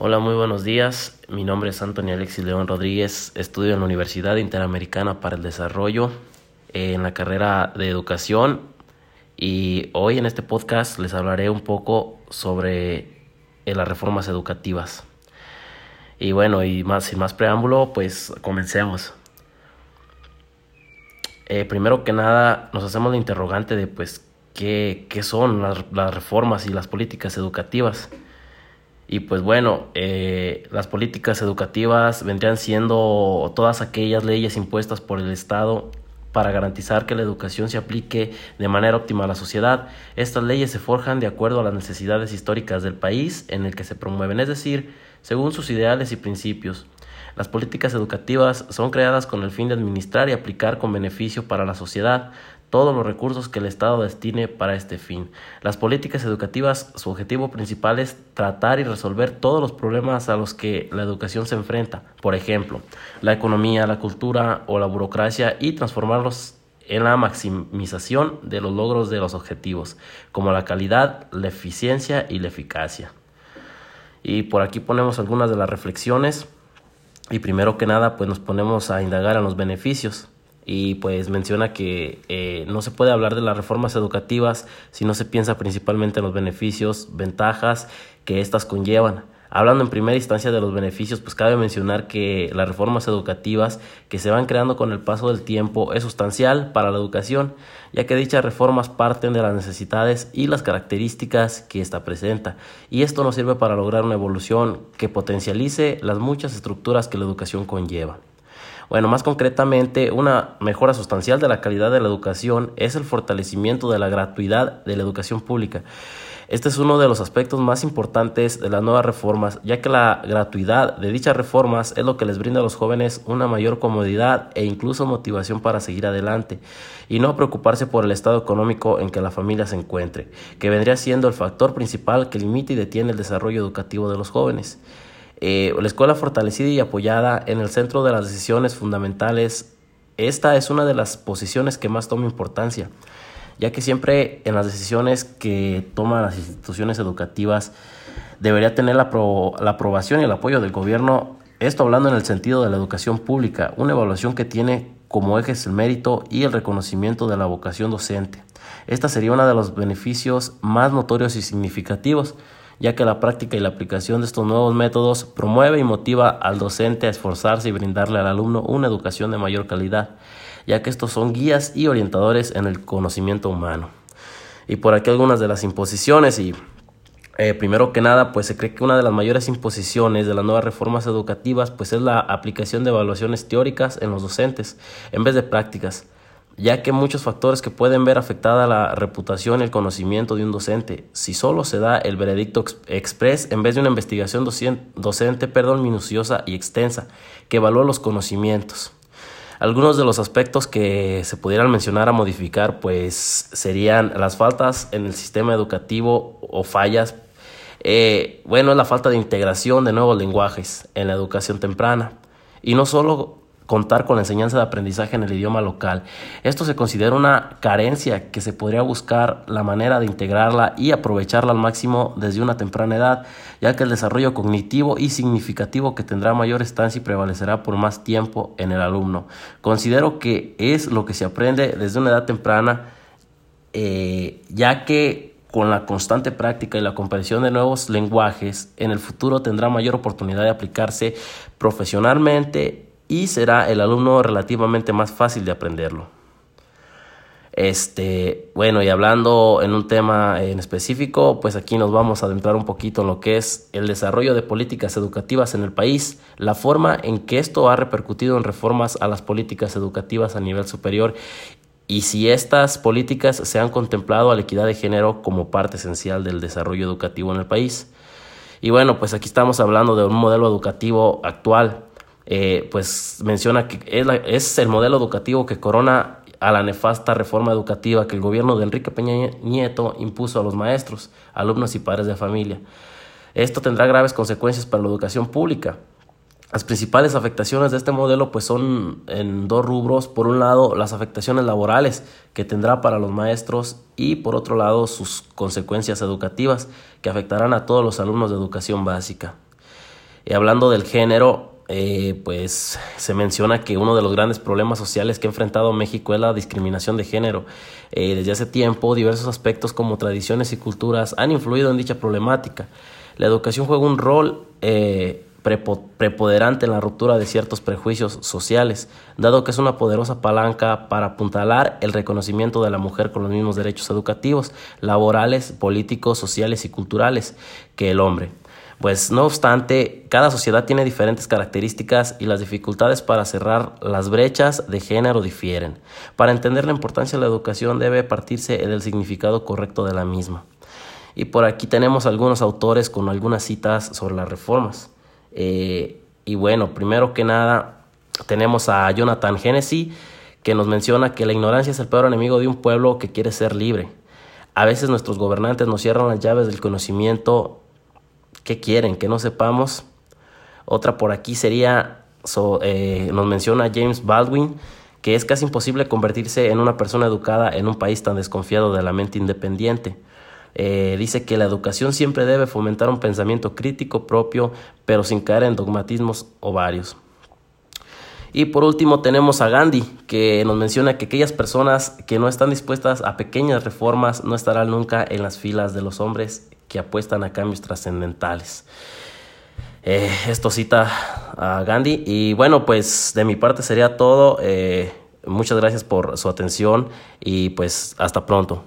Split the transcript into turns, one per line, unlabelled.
Hola, muy buenos días. Mi nombre es Antonio Alexis León Rodríguez. Estudio en la Universidad Interamericana para el Desarrollo en la carrera de Educación y hoy en este podcast les hablaré un poco sobre eh, las reformas educativas. Y bueno, y más sin más preámbulo, pues comencemos. Eh, primero que nada, nos hacemos la interrogante de pues qué, qué son las reformas y las políticas educativas. Y pues bueno, eh, las políticas educativas vendrían siendo todas aquellas leyes impuestas por el Estado para garantizar que la educación se aplique de manera óptima a la sociedad. Estas leyes se forjan de acuerdo a las necesidades históricas del país en el que se promueven, es decir, según sus ideales y principios. Las políticas educativas son creadas con el fin de administrar y aplicar con beneficio para la sociedad todos los recursos que el Estado destine para este fin. Las políticas educativas, su objetivo principal es tratar y resolver todos los problemas a los que la educación se enfrenta, por ejemplo, la economía, la cultura o la burocracia y transformarlos en la maximización de los logros de los objetivos, como la calidad, la eficiencia y la eficacia. Y por aquí ponemos algunas de las reflexiones y primero que nada pues nos ponemos a indagar en los beneficios y pues menciona que eh, no se puede hablar de las reformas educativas si no se piensa principalmente en los beneficios, ventajas que éstas conllevan. Hablando en primera instancia de los beneficios, pues cabe mencionar que las reformas educativas que se van creando con el paso del tiempo es sustancial para la educación, ya que dichas reformas parten de las necesidades y las características que ésta presenta, y esto nos sirve para lograr una evolución que potencialice las muchas estructuras que la educación conlleva. Bueno, más concretamente, una mejora sustancial de la calidad de la educación es el fortalecimiento de la gratuidad de la educación pública. Este es uno de los aspectos más importantes de las nuevas reformas, ya que la gratuidad de dichas reformas es lo que les brinda a los jóvenes una mayor comodidad e incluso motivación para seguir adelante y no preocuparse por el estado económico en que la familia se encuentre, que vendría siendo el factor principal que limita y detiene el desarrollo educativo de los jóvenes. Eh, la escuela fortalecida y apoyada en el centro de las decisiones fundamentales, esta es una de las posiciones que más toma importancia, ya que siempre en las decisiones que toman las instituciones educativas debería tener la, la aprobación y el apoyo del gobierno, esto hablando en el sentido de la educación pública, una evaluación que tiene como ejes el mérito y el reconocimiento de la vocación docente. Esta sería uno de los beneficios más notorios y significativos, ya que la práctica y la aplicación de estos nuevos métodos promueve y motiva al docente a esforzarse y brindarle al alumno una educación de mayor calidad, ya que estos son guías y orientadores en el conocimiento humano. Y por aquí algunas de las imposiciones y eh, primero que nada, pues se cree que una de las mayores imposiciones de las nuevas reformas educativas pues es la aplicación de evaluaciones teóricas en los docentes en vez de prácticas ya que muchos factores que pueden ver afectada la reputación y el conocimiento de un docente, si solo se da el veredicto express en vez de una investigación docente perdón, minuciosa y extensa que evalúa los conocimientos. Algunos de los aspectos que se pudieran mencionar a modificar pues serían las faltas en el sistema educativo o fallas. Eh, bueno, la falta de integración de nuevos lenguajes en la educación temprana. Y no solo contar con la enseñanza de aprendizaje en el idioma local. Esto se considera una carencia que se podría buscar la manera de integrarla y aprovecharla al máximo desde una temprana edad, ya que el desarrollo cognitivo y significativo que tendrá mayor estancia y prevalecerá por más tiempo en el alumno. Considero que es lo que se aprende desde una edad temprana, eh, ya que con la constante práctica y la comprensión de nuevos lenguajes, en el futuro tendrá mayor oportunidad de aplicarse profesionalmente y será el alumno relativamente más fácil de aprenderlo. Este, bueno, y hablando en un tema en específico, pues aquí nos vamos a adentrar un poquito en lo que es el desarrollo de políticas educativas en el país, la forma en que esto ha repercutido en reformas a las políticas educativas a nivel superior y si estas políticas se han contemplado a la equidad de género como parte esencial del desarrollo educativo en el país. Y bueno, pues aquí estamos hablando de un modelo educativo actual eh, pues menciona que es, el modelo educativo que corona a la nefasta reforma educativa que el gobierno de Enrique Peña Nieto impuso a los maestros, alumnos y padres de familia. Esto tendrá graves consecuencias para la educación pública. Las principales afectaciones de este modelo pues son en dos rubros. Por un lado, las afectaciones laborales que tendrá para los maestros y por otro lado, sus consecuencias educativas que afectarán a todos los alumnos de educación básica. Y hablando del género, eh, pues se menciona que uno de los grandes problemas sociales que ha enfrentado México es la discriminación de género. Eh, desde hace tiempo, diversos aspectos como tradiciones y culturas han influido en dicha problemática. La educación juega un rol eh, preponderante en la ruptura de ciertos prejuicios sociales, dado que es una poderosa palanca para apuntalar el reconocimiento de la mujer con los mismos derechos educativos, laborales, políticos, sociales y culturales que el hombre. Pues no obstante, cada sociedad tiene diferentes características y las dificultades para cerrar las brechas de género difieren. Para entender la importancia de la educación debe partirse del significado correcto de la misma. Y por aquí tenemos algunos autores con algunas citas sobre las reformas. Eh, y bueno, primero que nada tenemos a Jonathan Hennessy que nos menciona que la ignorancia es el peor enemigo de un pueblo que quiere ser libre. A veces nuestros gobernantes nos cierran las llaves del conocimiento ¿Qué quieren? ¿Que no sepamos? Otra por aquí sería, eh, nos menciona James Baldwin, que es casi imposible convertirse en una persona educada en un país tan desconfiado de la mente independiente. Eh, dice que la educación siempre debe fomentar un pensamiento crítico propio, pero sin caer en dogmatismos o varios. Y por último tenemos a Gandhi, que nos menciona que aquellas personas que no están dispuestas a pequeñas reformas no estarán nunca en las filas de los hombres que apuestan a cambios trascendentales. Eh, esto cita a Gandhi y bueno pues de mi parte sería todo. Eh, muchas gracias por su atención y pues hasta pronto.